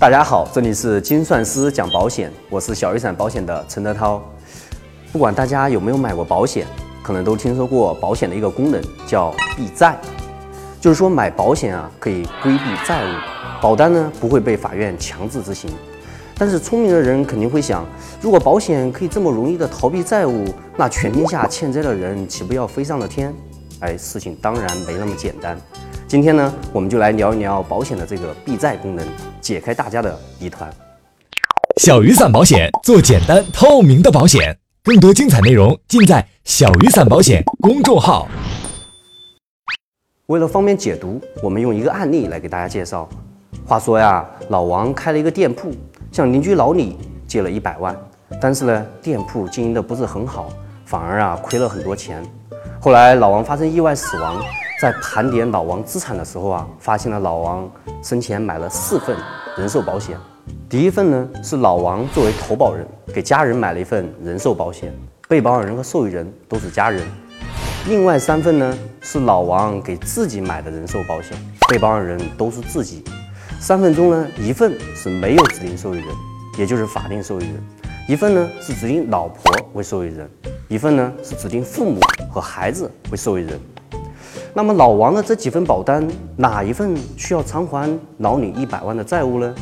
大家好，这里是精算师讲保险，我是小雨伞保险的陈德涛。不管大家有没有买过保险，可能都听说过保险的一个功能叫避债，就是说买保险啊可以规避债务，保单呢不会被法院强制执行。但是聪明的人肯定会想，如果保险可以这么容易的逃避债务，那全天下欠债的人岂不要飞上了天？哎，事情当然没那么简单。今天呢，我们就来聊一聊保险的这个避债功能，解开大家的疑团。小雨伞保险做简单透明的保险，更多精彩内容尽在小雨伞保险公众号。为了方便解读，我们用一个案例来给大家介绍。话说呀，老王开了一个店铺，向邻居老李借了一百万，但是呢，店铺经营的不是很好，反而啊亏了很多钱。后来老王发生意外死亡。在盘点老王资产的时候啊，发现了老王生前买了四份人寿保险。第一份呢是老王作为投保人给家人买了一份人寿保险，被保险人和受益人都是家人。另外三份呢是老王给自己买的人寿保险，被保险人都是自己。三份中呢一份是没有指定受益人，也就是法定受益人；一份呢是指定老婆为受益人，一份呢是指定父母和孩子为受益人。那么老王的这几份保单，哪一份需要偿还老李一百万的债务呢？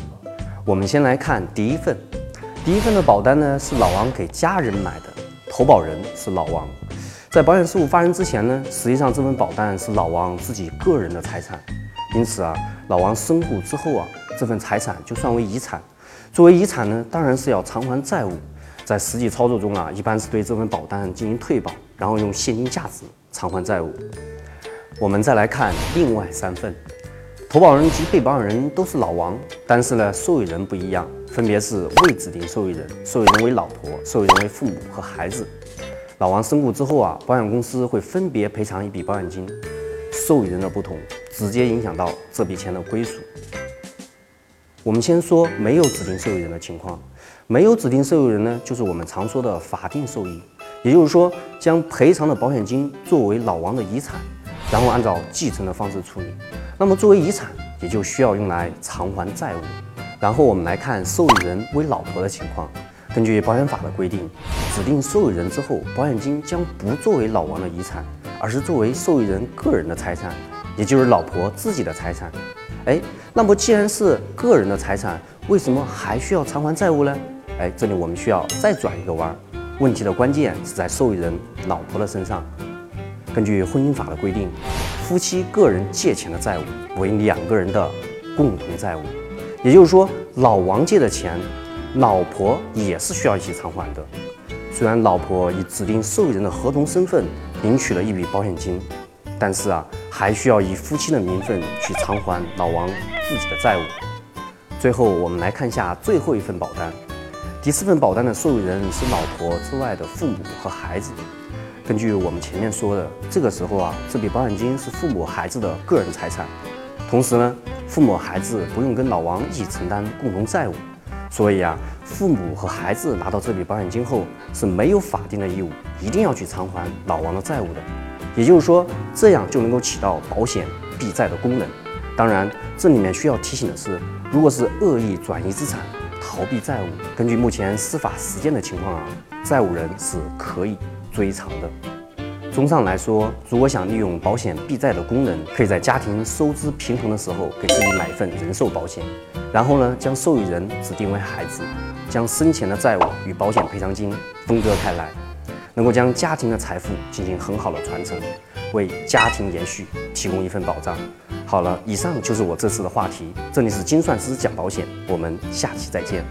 我们先来看第一份，第一份的保单呢是老王给家人买的，投保人是老王。在保险事故发生之前呢，实际上这份保单是老王自己个人的财产，因此啊，老王身故之后啊，这份财产就算为遗产。作为遗产呢，当然是要偿还债务。在实际操作中啊，一般是对这份保单进行退保，然后用现金价值偿还债务。我们再来看另外三份，投保人及被保险人都是老王，但是呢，受益人不一样，分别是未指定受益人，受益人为老婆，受益人为父母和孩子。老王身故之后啊，保险公司会分别赔偿一笔保险金，受益人的不同，直接影响到这笔钱的归属。我们先说没有指定受益人的情况，没有指定受益人呢，就是我们常说的法定受益，也就是说，将赔偿的保险金作为老王的遗产。然后按照继承的方式处理，那么作为遗产也就需要用来偿还债务。然后我们来看受益人为老婆的情况，根据保险法的规定，指定受益人之后，保险金将不作为老王的遗产，而是作为受益人个人的财产，也就是老婆自己的财产。哎，那么既然是个人的财产，为什么还需要偿还债务呢？哎，这里我们需要再转一个弯儿，问题的关键是在受益人老婆的身上。根据婚姻法的规定，夫妻个人借钱的债务为两个人的共同债务，也就是说，老王借的钱，老婆也是需要一起偿还的。虽然老婆以指定受益人的合同身份领取了一笔保险金，但是啊，还需要以夫妻的名分去偿还老王自己的债务。最后，我们来看一下最后一份保单，第四份保单的受益人是老婆之外的父母和孩子。根据我们前面说的，这个时候啊，这笔保险金是父母孩子的个人财产，同时呢，父母孩子不用跟老王一起承担共同债务，所以啊，父母和孩子拿到这笔保险金后是没有法定的义务一定要去偿还老王的债务的，也就是说，这样就能够起到保险避债的功能。当然，这里面需要提醒的是，如果是恶意转移资产、逃避债务，根据目前司法实践的情况啊，债务人是可以。追偿的。综上来说，如果想利用保险避债的功能，可以在家庭收支平衡的时候给自己买一份人寿保险，然后呢，将受益人指定为孩子，将生前的债务与保险赔偿金分割开来，能够将家庭的财富进行很好的传承，为家庭延续提供一份保障。好了，以上就是我这次的话题。这里是精算师讲保险，我们下期再见。